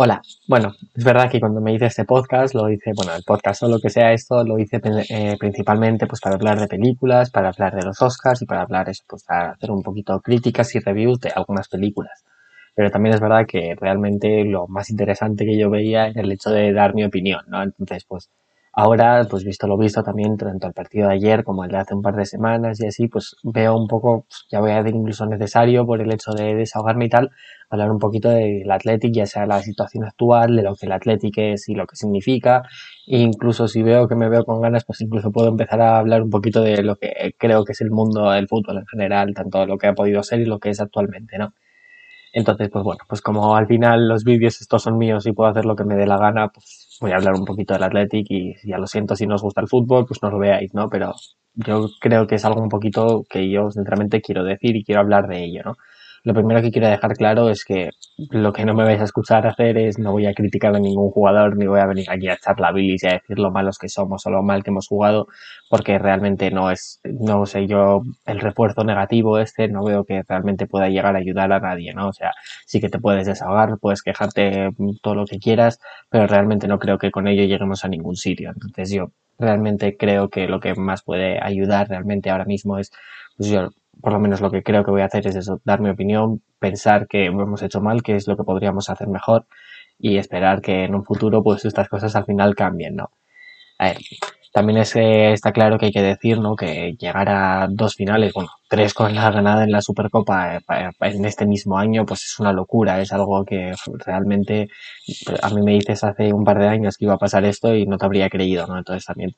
Hola, bueno, es verdad que cuando me hice este podcast, lo hice, bueno, el podcast o lo que sea esto, lo hice eh, principalmente pues para hablar de películas, para hablar de los Oscars y para hablar eso, pues para hacer un poquito críticas y reviews de algunas películas. Pero también es verdad que realmente lo más interesante que yo veía era el hecho de dar mi opinión, ¿no? Entonces, pues Ahora, pues visto lo visto también, tanto el partido de ayer como el de hace un par de semanas y así, pues veo un poco, pues, ya voy a decir incluso necesario por el hecho de desahogarme y tal, hablar un poquito del Athletic, ya sea la situación actual, de lo que el Athletic es y lo que significa, e incluso si veo que me veo con ganas, pues incluso puedo empezar a hablar un poquito de lo que creo que es el mundo del fútbol en general, tanto lo que ha podido ser y lo que es actualmente, ¿no? Entonces, pues bueno, pues como al final los vídeos estos son míos y puedo hacer lo que me dé la gana, pues voy a hablar un poquito del Athletic y ya lo siento si no os gusta el fútbol, pues no lo veáis, ¿no? Pero yo creo que es algo un poquito que yo sinceramente quiero decir y quiero hablar de ello, ¿no? Lo primero que quiero dejar claro es que lo que no me vais a escuchar hacer es no voy a criticar a ningún jugador ni voy a venir aquí a echar la bilis y a decir lo malos que somos o lo mal que hemos jugado porque realmente no es, no sé yo, el refuerzo negativo este no veo que realmente pueda llegar a ayudar a nadie, ¿no? O sea, sí que te puedes desahogar, puedes quejarte todo lo que quieras, pero realmente no creo que con ello lleguemos a ningún sitio. Entonces yo realmente creo que lo que más puede ayudar realmente ahora mismo es, pues yo por lo menos lo que creo que voy a hacer es dar mi opinión, pensar que hemos hecho mal, que es lo que podríamos hacer mejor y esperar que en un futuro pues estas cosas al final cambien, ¿no? A ver, también es, está claro que hay que decir, ¿no? Que llegar a dos finales, bueno, tres con la ganada en la Supercopa eh, en este mismo año, pues es una locura, es algo que realmente a mí me dices hace un par de años que iba a pasar esto y no te habría creído, ¿no? Entonces también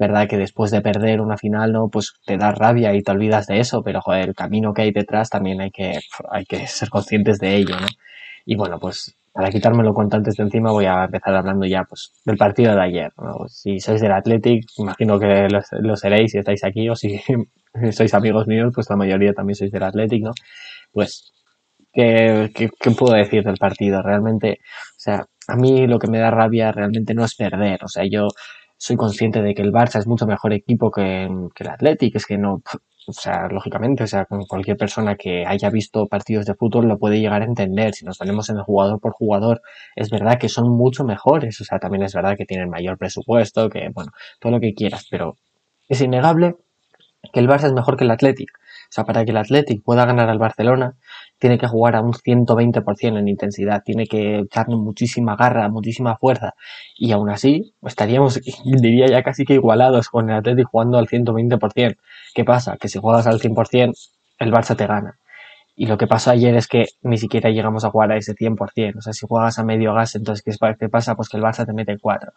verdad que después de perder una final, ¿no? Pues te da rabia y te olvidas de eso, pero joder, el camino que hay detrás también hay que, hay que ser conscientes de ello, ¿no? Y bueno, pues para quitármelo cuanto antes de encima voy a empezar hablando ya pues del partido de ayer, ¿no? Si sois del Athletic, imagino que lo, seréis si estáis aquí o si sois amigos míos, pues la mayoría también sois del Athletic, ¿no? Pues, ¿qué, qué, qué puedo decir del partido? Realmente, o sea, a mí lo que me da rabia realmente no es perder, o sea, yo soy consciente de que el Barça es mucho mejor equipo que, el Athletic, es que no, o sea, lógicamente, o sea, cualquier persona que haya visto partidos de fútbol lo puede llegar a entender. Si nos ponemos en el jugador por jugador, es verdad que son mucho mejores, o sea, también es verdad que tienen mayor presupuesto, que, bueno, todo lo que quieras, pero es innegable que el Barça es mejor que el Athletic. O sea, para que el Athletic pueda ganar al Barcelona, tiene que jugar a un 120% en intensidad, tiene que echarle muchísima garra, muchísima fuerza. Y aún así, estaríamos, diría ya casi que igualados con el Athletic jugando al 120%. ¿Qué pasa? Que si juegas al 100%, el Barça te gana. Y lo que pasó ayer es que ni siquiera llegamos a jugar a ese 100%. O sea, si juegas a medio gas, entonces ¿qué pasa? Pues que el Barça te mete 4.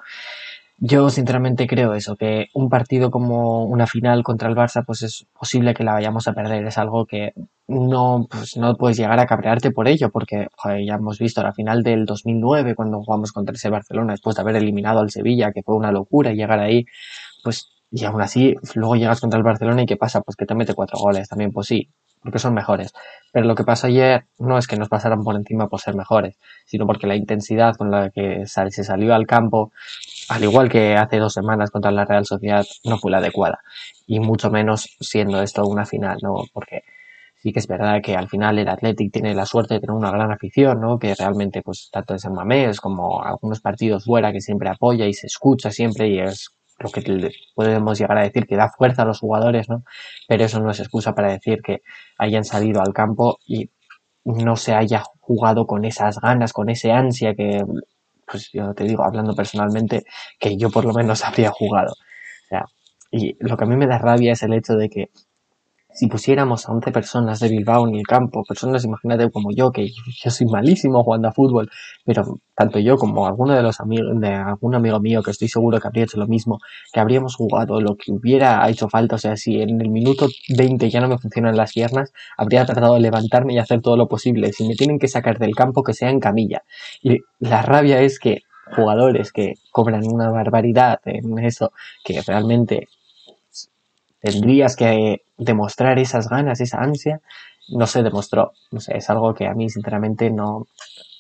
Yo sinceramente creo eso, que un partido como una final contra el Barça, pues es posible que la vayamos a perder. Es algo que no, pues no puedes llegar a cabrearte por ello, porque ya hemos visto la final del 2009 cuando jugamos contra ese Barcelona, después de haber eliminado al Sevilla, que fue una locura llegar ahí, pues y aún así luego llegas contra el Barcelona y ¿qué pasa? Pues que te mete cuatro goles también, pues sí, porque son mejores. Pero lo que pasó ayer no es que nos pasaran por encima por ser mejores, sino porque la intensidad con la que se salió al campo, al igual que hace dos semanas contra la Real Sociedad, no fue la adecuada. Y mucho menos siendo esto una final, ¿no? Porque sí que es verdad que al final el Athletic tiene la suerte de tener una gran afición, ¿no? Que realmente, pues, tanto en San Mamés como algunos partidos fuera que siempre apoya y se escucha siempre y es lo que podemos llegar a decir que da fuerza a los jugadores, ¿no? Pero eso no es excusa para decir que hayan salido al campo y no se haya jugado con esas ganas, con ese ansia que, pues yo te digo, hablando personalmente, que yo por lo menos habría jugado. O sea, y lo que a mí me da rabia es el hecho de que si pusiéramos a 11 personas de Bilbao en el campo, personas, imagínate como yo, que yo soy malísimo jugando a fútbol, pero tanto yo como alguno de los amigos, de algún amigo mío que estoy seguro que habría hecho lo mismo, que habríamos jugado lo que hubiera hecho falta, o sea, si en el minuto 20 ya no me funcionan las piernas, habría tratado de levantarme y hacer todo lo posible. Si me tienen que sacar del campo, que sea en camilla. Y la rabia es que jugadores que cobran una barbaridad en eso, que realmente tendrías que demostrar esas ganas, esa ansia, no se demostró. No sé, es algo que a mí sinceramente no,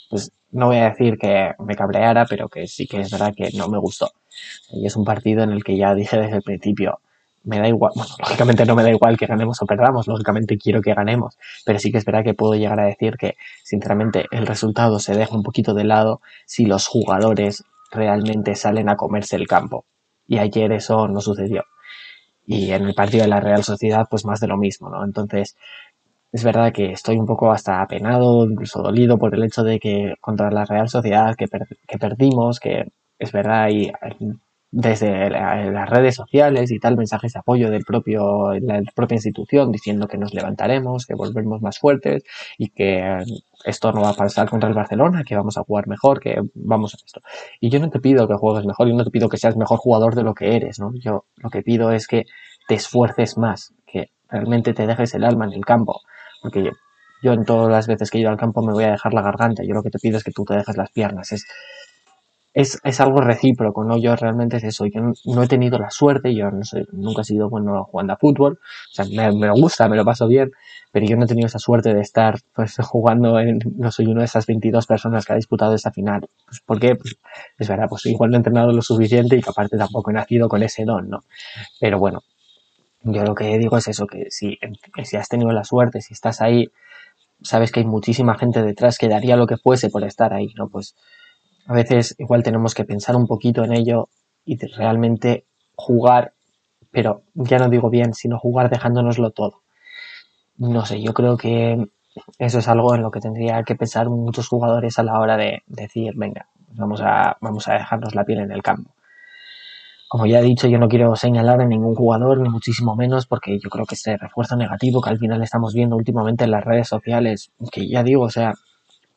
pues no voy a decir que me cabreara, pero que sí que es verdad que no me gustó. Y es un partido en el que ya dije desde el principio, me da igual, bueno, lógicamente no me da igual que ganemos o perdamos, lógicamente quiero que ganemos, pero sí que es verdad que puedo llegar a decir que, sinceramente, el resultado se deja un poquito de lado si los jugadores realmente salen a comerse el campo. Y ayer eso no sucedió. Y en el partido de la Real Sociedad, pues más de lo mismo, ¿no? Entonces, es verdad que estoy un poco hasta apenado, incluso dolido por el hecho de que contra la Real Sociedad que, que perdimos, que es verdad, y desde las redes sociales y tal, mensajes de apoyo del propio, la propia institución diciendo que nos levantaremos, que volvemos más fuertes y que esto no va a pasar contra el Barcelona, que vamos a jugar mejor, que vamos a esto. Y yo no te pido que juegues mejor, yo no te pido que seas mejor jugador de lo que eres, ¿no? Yo lo que pido es que te esfuerces más, que realmente te dejes el alma en el campo, porque yo, yo en todas las veces que he ido al campo me voy a dejar la garganta, yo lo que te pido es que tú te dejes las piernas, es es, es, algo recíproco, ¿no? Yo realmente es eso, yo no, he tenido la suerte, yo nunca he sido bueno jugando a fútbol, o sea, me, me, gusta, me lo paso bien, pero yo no he tenido esa suerte de estar pues jugando en, no soy una de esas 22 personas que ha disputado esa final. Pues, ¿Por qué? Pues, es verdad, pues igual no he entrenado lo suficiente y que aparte tampoco he nacido con ese don, ¿no? Pero bueno, yo lo que digo es eso, que si, si has tenido la suerte, si estás ahí, sabes que hay muchísima gente detrás que daría lo que fuese por estar ahí, ¿no? Pues a veces igual tenemos que pensar un poquito en ello y realmente jugar, pero ya no digo bien, sino jugar dejándonoslo todo. No sé, yo creo que eso es algo en lo que tendría que pensar muchos jugadores a la hora de decir, venga, vamos a, vamos a dejarnos la piel en el campo. Como ya he dicho, yo no quiero señalar a ningún jugador, ni muchísimo menos, porque yo creo que ese refuerzo negativo que al final estamos viendo últimamente en las redes sociales, que ya digo, o sea,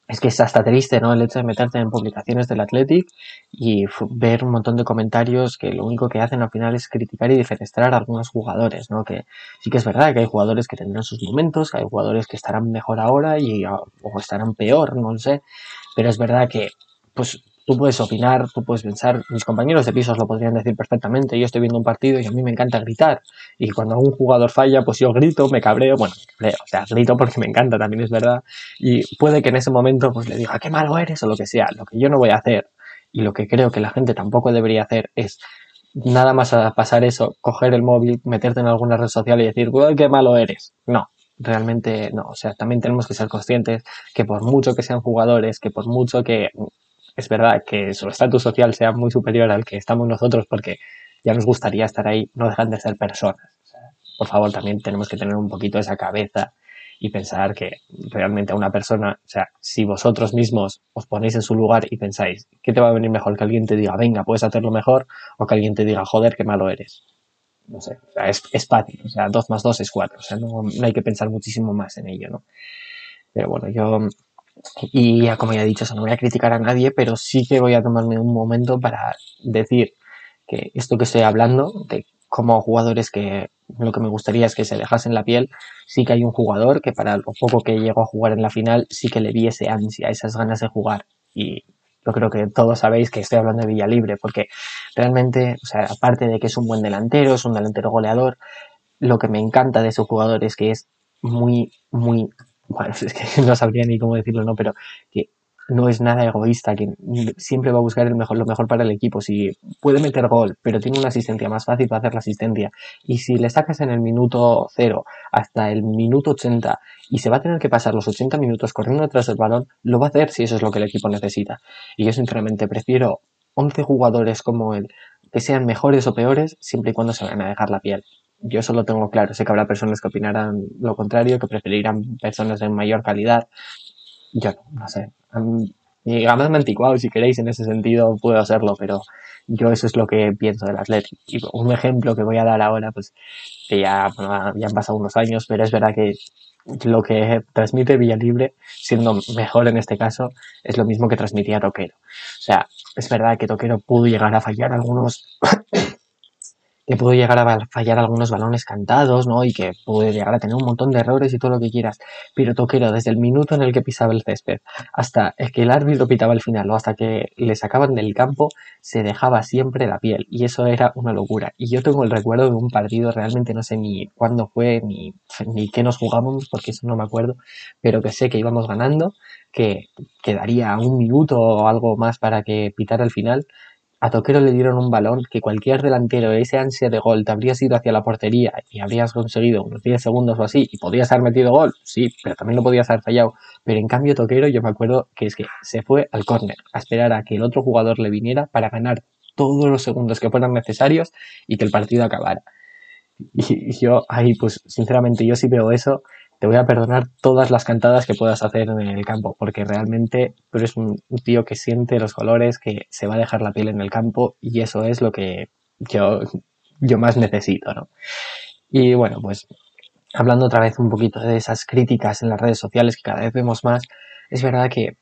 es que es hasta triste, ¿no? El hecho de meterte en publicaciones del Athletic y ver un montón de comentarios que lo único que hacen al final es criticar y defenestrar a algunos jugadores, ¿no? Que sí que es verdad que hay jugadores que tendrán sus momentos, que hay jugadores que estarán mejor ahora y o estarán peor, no lo sé, pero es verdad que pues tú puedes opinar, tú puedes pensar, mis compañeros de pisos lo podrían decir perfectamente, yo estoy viendo un partido y a mí me encanta gritar, y cuando un jugador falla, pues yo grito, me cabreo, bueno, o sea, grito porque me encanta, también es verdad, y puede que en ese momento pues le diga, qué malo eres o lo que sea, lo que yo no voy a hacer, y lo que creo que la gente tampoco debería hacer es nada más pasar eso, coger el móvil, meterte en alguna red social y decir, qué malo eres. No, realmente no. O sea, también tenemos que ser conscientes que por mucho que sean jugadores, que por mucho que es verdad que su estatus social sea muy superior al que estamos nosotros porque ya nos gustaría estar ahí, no dejan de ser personas. por favor, también tenemos que tener un poquito esa cabeza y pensar que realmente a una persona, o sea, si vosotros mismos os ponéis en su lugar y pensáis, ¿qué te va a venir mejor? Que alguien te diga, venga, puedes hacerlo mejor, o que alguien te diga, joder, qué malo eres. No sé, o sea, es, fácil, o sea, dos más dos es cuatro, o sea, no, no hay que pensar muchísimo más en ello, ¿no? Pero bueno, yo y ya como ya he dicho, no voy a criticar a nadie, pero sí que voy a tomarme un momento para decir que esto que estoy hablando, de como jugadores que lo que me gustaría es que se dejasen la piel, sí que hay un jugador que para lo poco que llegó a jugar en la final, sí que le vi ese ansia, esas ganas de jugar. Y yo creo que todos sabéis que estoy hablando de Villalibre, porque realmente, o sea, aparte de que es un buen delantero, es un delantero goleador, lo que me encanta de ese jugador es que es muy, muy bueno, es que no sabría ni cómo decirlo, ¿no? Pero que no es nada egoísta, que siempre va a buscar lo mejor para el equipo. Si puede meter gol, pero tiene una asistencia más fácil para hacer la asistencia, y si le sacas en el minuto cero hasta el minuto 80 y se va a tener que pasar los 80 minutos corriendo detrás del balón, lo va a hacer si eso es lo que el equipo necesita. Y yo sinceramente prefiero 11 jugadores como él, que sean mejores o peores, siempre y cuando se van a dejar la piel yo eso lo tengo claro. Sé que habrá personas que opinarán lo contrario, que preferirán personas de mayor calidad. Yo no sé. Digamos anticuado, si queréis, en ese sentido puedo hacerlo, pero yo eso es lo que pienso del Athletic. Y un ejemplo que voy a dar ahora, pues que ya, ya han pasado unos años, pero es verdad que lo que transmite Villalibre, siendo mejor en este caso, es lo mismo que transmitía Toquero. O sea, es verdad que Toquero pudo llegar a fallar algunos que pudo llegar a fallar algunos balones cantados, ¿no? Y que puede llegar a tener un montón de errores y todo lo que quieras. Pero Toquero, desde el minuto en el que pisaba el césped hasta el que el árbitro pitaba el final o hasta que le sacaban del campo, se dejaba siempre la piel. Y eso era una locura. Y yo tengo el recuerdo de un partido, realmente no sé ni cuándo fue, ni, ni qué nos jugamos, porque eso no me acuerdo, pero que sé que íbamos ganando, que quedaría un minuto o algo más para que pitara el final a Toquero le dieron un balón que cualquier delantero, ese ansia de gol, te habrías ido hacia la portería y habrías conseguido unos 10 segundos o así y podrías haber metido gol, sí, pero también lo podías haber fallado. Pero en cambio Toquero yo me acuerdo que es que se fue al córner a esperar a que el otro jugador le viniera para ganar todos los segundos que fueran necesarios y que el partido acabara. Y, yo ahí, pues sinceramente, yo sí veo eso, te voy a perdonar todas las cantadas que puedas hacer en el campo, porque realmente tú eres un, tío que siente los colores, que se va a dejar la piel en el campo y eso es lo que yo, yo más necesito, ¿no? Y bueno, pues hablando otra vez un poquito de esas críticas en las redes sociales que cada vez vemos más, es verdad que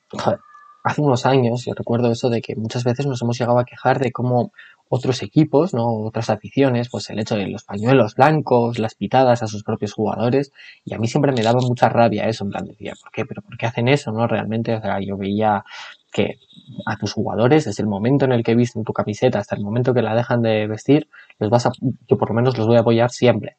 hace unos años, yo recuerdo eso de que muchas veces nos hemos llegado a quejar de cómo otros equipos, ¿no? otras aficiones, pues el hecho de los pañuelos blancos, las pitadas a sus propios jugadores, y a mí siempre me daba mucha rabia eso, en plan decía, ¿por qué? ¿Pero por qué hacen eso? ¿no? Realmente, o sea, yo veía que a tus jugadores, desde el momento en el que visten tu camiseta hasta el momento que la dejan de vestir, los vas a, yo por lo menos los voy a apoyar siempre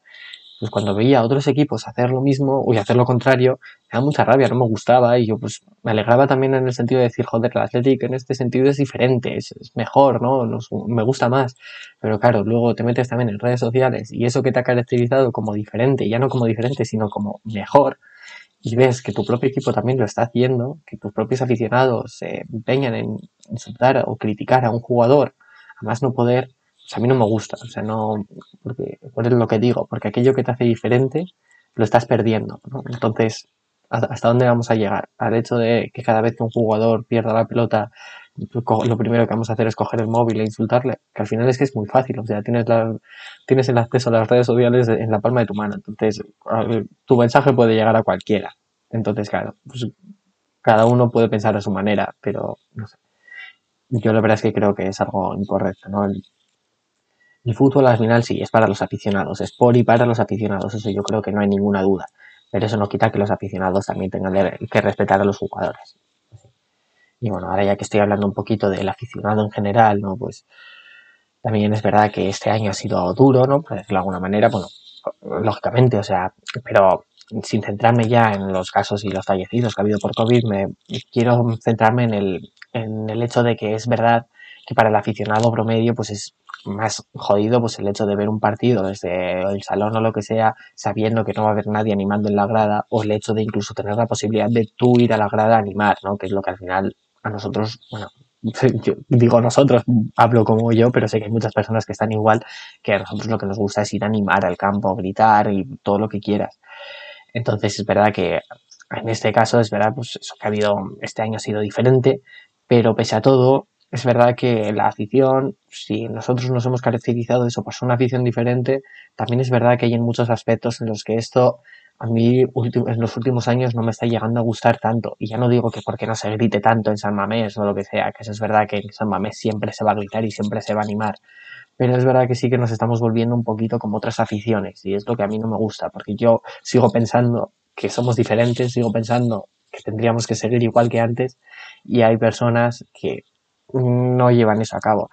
pues cuando veía a otros equipos hacer lo mismo o hacer lo contrario, me da mucha rabia, no me gustaba y yo pues me alegraba también en el sentido de decir, joder, el Atlético en este sentido es diferente, es, mejor, ¿no? me gusta más. Pero claro, luego te metes también en redes sociales y eso que te ha caracterizado como diferente, ya no como diferente, sino como mejor, y ves que tu propio equipo también lo está haciendo, que tus propios aficionados se empeñan en insultar o criticar a un jugador, a más no poder, a mí no me gusta, o sea, no, porque, por lo que digo, porque aquello que te hace diferente lo estás perdiendo, Entonces, ¿hasta dónde vamos a llegar? Al hecho de que cada vez que un jugador pierda la pelota, lo primero que vamos a hacer es coger el móvil e insultarle, que al final es que es muy fácil, o sea, tienes, la, tienes el acceso a las redes sociales en la palma de tu mano, entonces tu mensaje puede llegar a cualquiera. Entonces, claro, pues cada uno puede pensar a su manera, pero no sé. Yo la verdad es que creo que es algo incorrecto, ¿no? Fútbol al final sí, es para los aficionados, es por y para los aficionados, eso yo creo que no hay ninguna duda. Pero eso no quita que los aficionados también tengan que respetar a los jugadores. Y bueno, ahora ya que estoy hablando un poquito del aficionado en general, ¿no? Pues también es verdad que este año ha sido duro, ¿no? Por decirlo de alguna manera, bueno, lógicamente, o sea, pero sin centrarme ya en los casos y los fallecidos que ha habido por COVID, me quiero centrarme en el, en el hecho de que es verdad que para el aficionado promedio, pues es más jodido pues el hecho de ver un partido desde el salón o lo que sea, sabiendo que no va a haber nadie animando en la grada, o el hecho de incluso tener la posibilidad de tú ir a la grada a animar, ¿no? Que es lo que al final a nosotros, bueno, yo digo nosotros, hablo como yo, pero sé que hay muchas personas que están igual, que a nosotros lo que nos gusta es ir a animar al campo, gritar y todo lo que quieras. Entonces es verdad que en este caso es verdad, pues eso que ha habido, este año ha sido diferente, pero pese a todo, es verdad que la afición, si nosotros nos hemos caracterizado de eso por ser una afición diferente, también es verdad que hay en muchos aspectos en los que esto a mí en los últimos años no me está llegando a gustar tanto. Y ya no digo que porque no se grite tanto en San Mamés o lo que sea, que eso es verdad que en San Mamés siempre se va a gritar y siempre se va a animar. Pero es verdad que sí que nos estamos volviendo un poquito como otras aficiones y es lo que a mí no me gusta, porque yo sigo pensando que somos diferentes, sigo pensando que tendríamos que seguir igual que antes y hay personas que no llevan eso a cabo.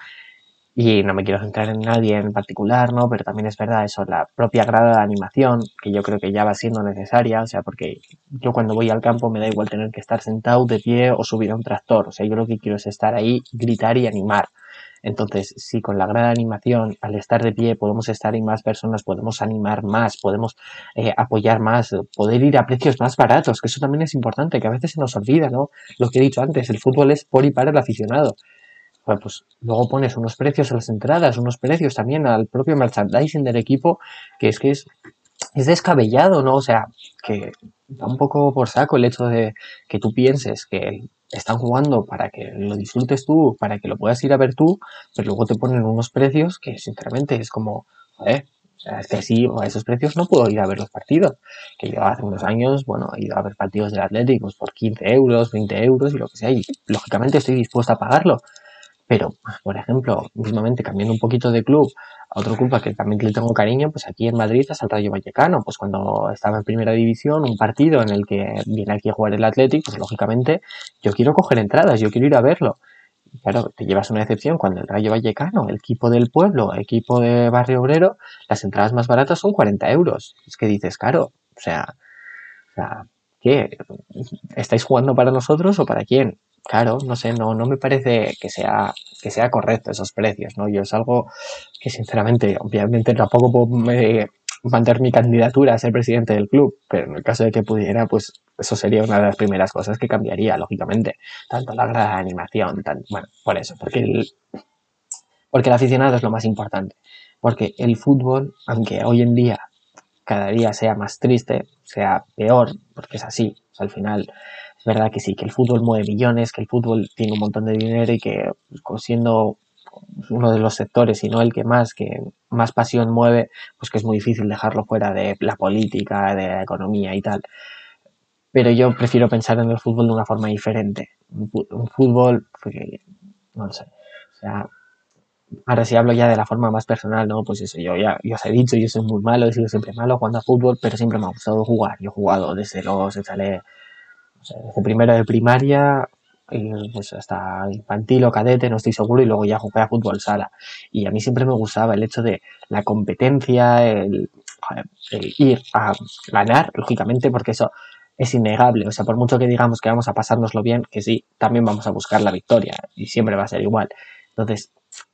Y no me quiero centrar en nadie en particular, ¿no? Pero también es verdad eso, la propia grada de animación, que yo creo que ya va siendo necesaria, o sea, porque yo cuando voy al campo me da igual tener que estar sentado de pie o subir a un tractor, o sea, yo lo que quiero es estar ahí, gritar y animar. Entonces, si con la de animación, al estar de pie, podemos estar en más personas, podemos animar más, podemos eh, apoyar más, poder ir a precios más baratos, que eso también es importante, que a veces se nos olvida, ¿no? Lo que he dicho antes, el fútbol es por y para el aficionado pues luego pones unos precios a las entradas, unos precios también al propio merchandising del equipo, que es que es, es descabellado, ¿no? O sea, que da un poco por saco el hecho de que tú pienses que están jugando para que lo disfrutes tú, para que lo puedas ir a ver tú, pero luego te ponen unos precios que sinceramente es como, joder, es que así a esos precios no puedo ir a ver los partidos. Que yo hace unos años, bueno, he ido a ver partidos del Atlético pues, por 15 euros, 20 euros y lo que sea, y lógicamente estoy dispuesto a pagarlo. Pero, por ejemplo, mismamente cambiando un poquito de club a otro club que también le tengo cariño, pues aquí en Madrid es el Rayo Vallecano. Pues cuando estaba en primera división, un partido en el que viene aquí a jugar el Atlético, pues lógicamente yo quiero coger entradas, yo quiero ir a verlo. claro, te llevas una excepción cuando el Rayo Vallecano, el equipo del pueblo, el equipo de Barrio Obrero, las entradas más baratas son 40 euros. Es que dices, caro, o sea, ¿qué? ¿Estáis jugando para nosotros o para quién? Claro, no sé, no, no me parece que sea, que sea correcto esos precios, ¿no? Yo es algo que sinceramente, obviamente tampoco puedo eh, mantener mi candidatura a ser presidente del club, pero en el caso de que pudiera, pues eso sería una de las primeras cosas que cambiaría, lógicamente. Tanto la grada animación, tan, bueno, por eso, porque el, porque el aficionado es lo más importante. Porque el fútbol, aunque hoy en día cada día sea más triste, sea peor, porque es así, al final es verdad que sí, que el fútbol mueve millones, que el fútbol tiene un montón de dinero y que pues, siendo uno de los sectores y no el que más, que más pasión mueve, pues que es muy difícil dejarlo fuera de la política, de la economía y tal. Pero yo prefiero pensar en el fútbol de una forma diferente. Un fútbol, porque, no lo sé, o sea, ahora si hablo ya de la forma más personal, ¿no? Pues eso, yo ya, yo os he dicho, yo soy muy malo, he sido siempre malo jugando a fútbol, pero siempre me ha gustado jugar. Yo he jugado desde los, desde primero de primaria, y pues hasta infantil o cadete, no estoy seguro, y luego ya jugué a fútbol sala. Y a mí siempre me gustaba el hecho de la competencia, el, ir a ganar, lógicamente, porque eso es innegable. O sea, por mucho que digamos que vamos a pasárnoslo bien, que sí, también vamos a buscar la victoria y siempre va a ser igual. Entonces,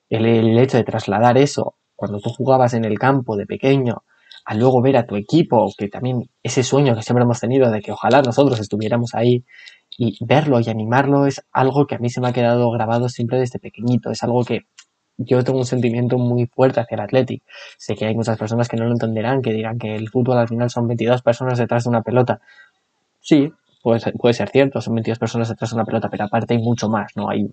el, hecho de trasladar eso cuando tú jugabas en el campo de pequeño a luego ver a tu equipo, que también ese sueño que siempre hemos tenido de que ojalá nosotros estuviéramos ahí y verlo y animarlo es algo que a mí se me ha quedado grabado siempre desde pequeñito, es algo que yo tengo un sentimiento muy fuerte hacia el Athletic. Sé que hay muchas personas que no lo entenderán, que dirán que el fútbol al final son 22 personas detrás de una pelota. Sí, puede ser, puede ser cierto, son 22 personas detrás de una pelota, pero aparte hay mucho más, ¿no? Hay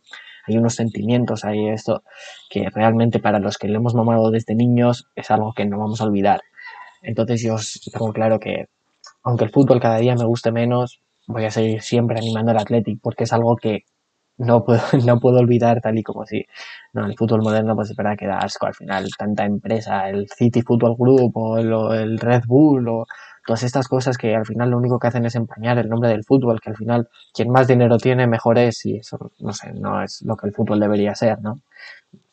hay unos sentimientos, hay esto que realmente para los que lo hemos mamado desde niños es algo que no vamos a olvidar. Entonces yo tengo claro que aunque el fútbol cada día me guste menos, voy a seguir siempre animando al Athletic porque es algo que no puedo, no puedo olvidar tal y como si, no, el fútbol moderno pues es verdad que da asco al final, tanta empresa, el City Football Group o el Red Bull o todas estas cosas que al final lo único que hacen es empañar el nombre del fútbol, que al final quien más dinero tiene mejor es y eso, no sé, no es lo que el fútbol debería ser, ¿no?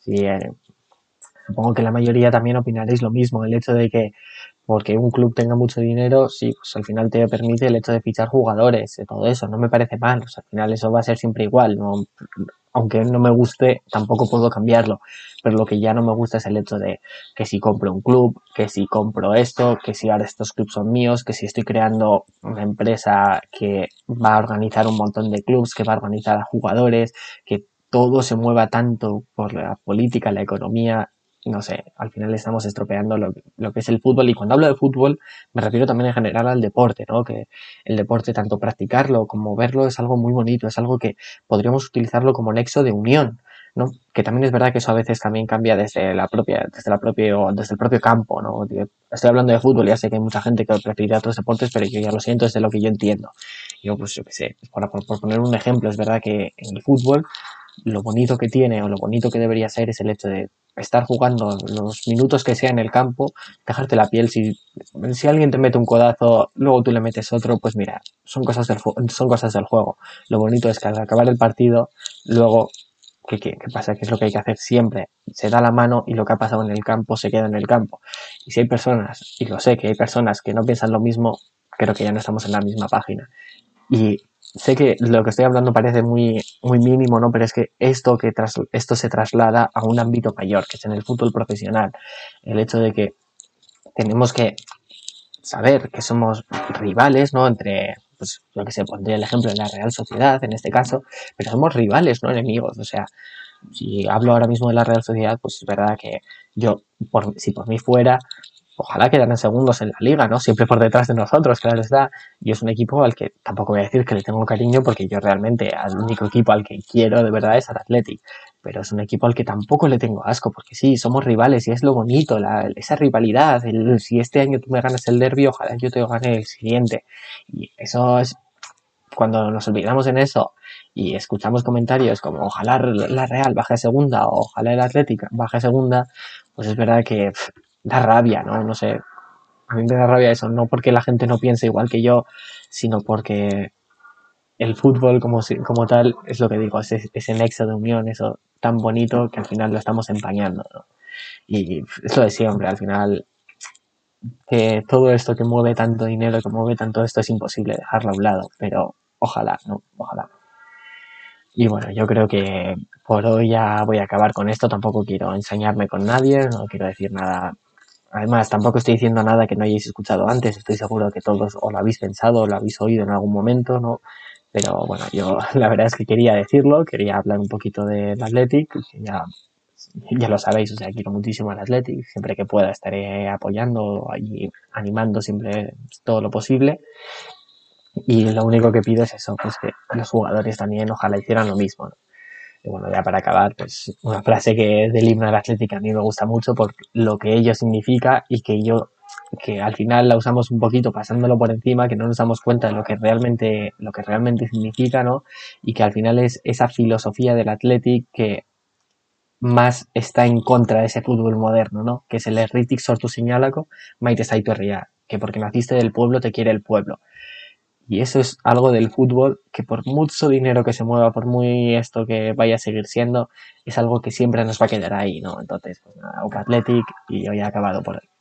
Eh, supongo que la mayoría también opinaréis lo mismo, el hecho de que porque un club tenga mucho dinero, sí, pues al final te permite el hecho de fichar jugadores, y todo eso, no me parece mal, al final eso va a ser siempre igual, no, aunque no me guste, tampoco puedo cambiarlo. Pero lo que ya no me gusta es el hecho de que si compro un club, que si compro esto, que si ahora estos clubs son míos, que si estoy creando una empresa que va a organizar un montón de clubs, que va a organizar a jugadores, que todo se mueva tanto por la política, la economía, no sé, al final estamos estropeando lo, que es el fútbol. Y cuando hablo de fútbol, me refiero también en general al deporte, ¿no? Que el deporte, tanto practicarlo como verlo, es algo muy bonito, es algo que podríamos utilizarlo como nexo de unión, ¿no? Que también es verdad que eso a veces también cambia desde la propia, desde la propio, desde el propio campo, ¿no? Estoy hablando de fútbol, ya sé que hay mucha gente que prefiere otros deportes, pero yo ya lo siento desde lo que yo entiendo. Yo, pues, yo qué sé, por, por poner un ejemplo, es verdad que en el fútbol lo bonito que tiene o lo bonito que debería ser es el hecho de estar jugando los minutos que sea en el campo, dejarte la piel. Si, si alguien te mete un codazo, luego tú le metes otro, pues mira, son cosas del, son cosas del juego. Lo bonito es que al acabar el partido, luego, ¿qué, qué, qué pasa? ¿Qué es lo que hay que hacer siempre? Se da la mano y lo que ha pasado en el campo se queda en el campo. Y si hay personas, y lo sé que hay personas que no piensan lo mismo, creo que ya no estamos en la misma página. Y sé que lo que estoy hablando parece muy, muy mínimo, ¿no? Pero es que esto, que tras, esto se traslada a un ámbito mayor, que es en el fútbol profesional. El hecho de que tenemos que saber que somos rivales, ¿no? Entre, pues, lo que se pondría el ejemplo de la Real Sociedad, en este caso, pero somos rivales, no enemigos. O sea, si hablo ahora mismo de la Real Sociedad, pues es verdad que yo, por, si por mí fuera, ojalá quedaran segundos en la liga, ¿no? Siempre por detrás de nosotros, claro está. Y es un equipo al que tampoco voy a decir que le tengo cariño porque yo realmente al único equipo al que quiero de verdad es al Athletic. Pero es un equipo al que tampoco le tengo asco porque sí, somos rivales y es lo bonito, esa rivalidad. Si este año tú me ganas el derby, ojalá yo te gane el siguiente. Y eso es cuando nos olvidamos en eso y escuchamos comentarios como ojalá la Real baje segunda ojalá el Athletic baje segunda, pues es verdad que da rabia, ¿no? No sé, a mí me da rabia eso, no porque la gente no piense igual que yo, sino porque el fútbol como, como tal es lo que digo, es ese nexo de unión, eso tan bonito que al final lo estamos empañando, ¿no? Y es lo de siempre, al final que todo esto que mueve tanto dinero, que mueve tanto esto es imposible dejarlo a un lado, pero ojalá, ¿no? Ojalá. Y bueno, yo creo que por hoy ya voy a acabar con esto. Tampoco quiero ensañarme con nadie, no quiero decir nada. Además, tampoco estoy diciendo nada que no hayáis escuchado antes. Estoy seguro que todos o lo habéis pensado o lo habéis oído en algún momento, ¿no? Pero bueno, yo la verdad es que quería decirlo, quería hablar un poquito del Athletic, ya, ya lo sabéis, o sea, quiero muchísimo al Athletic, siempre que pueda estaré apoyando y animando siempre todo lo posible. Y lo único que pido es eso, pues que los jugadores también ojalá hicieran lo mismo. Y bueno, ya para acabar, pues una frase que del himno del Atlético a mí me gusta mucho por lo que ello significa y que yo, que al final la usamos un poquito pasándolo por encima, que no nos damos cuenta de lo que realmente, lo que realmente significa, ¿no? Y que al final es esa filosofía del Athletic que más está en contra de ese fútbol moderno, ¿no? Que es el Erritic sortu señalaco, maite zaitu que porque naciste del pueblo te quiere el pueblo. Y eso es algo del fútbol que por mucho dinero que se mueva, por muy esto que vaya a seguir siendo, es algo que siempre nos va a quedar ahí, ¿no? Entonces, pues nada, Athletic y hoy he acabado por hoy.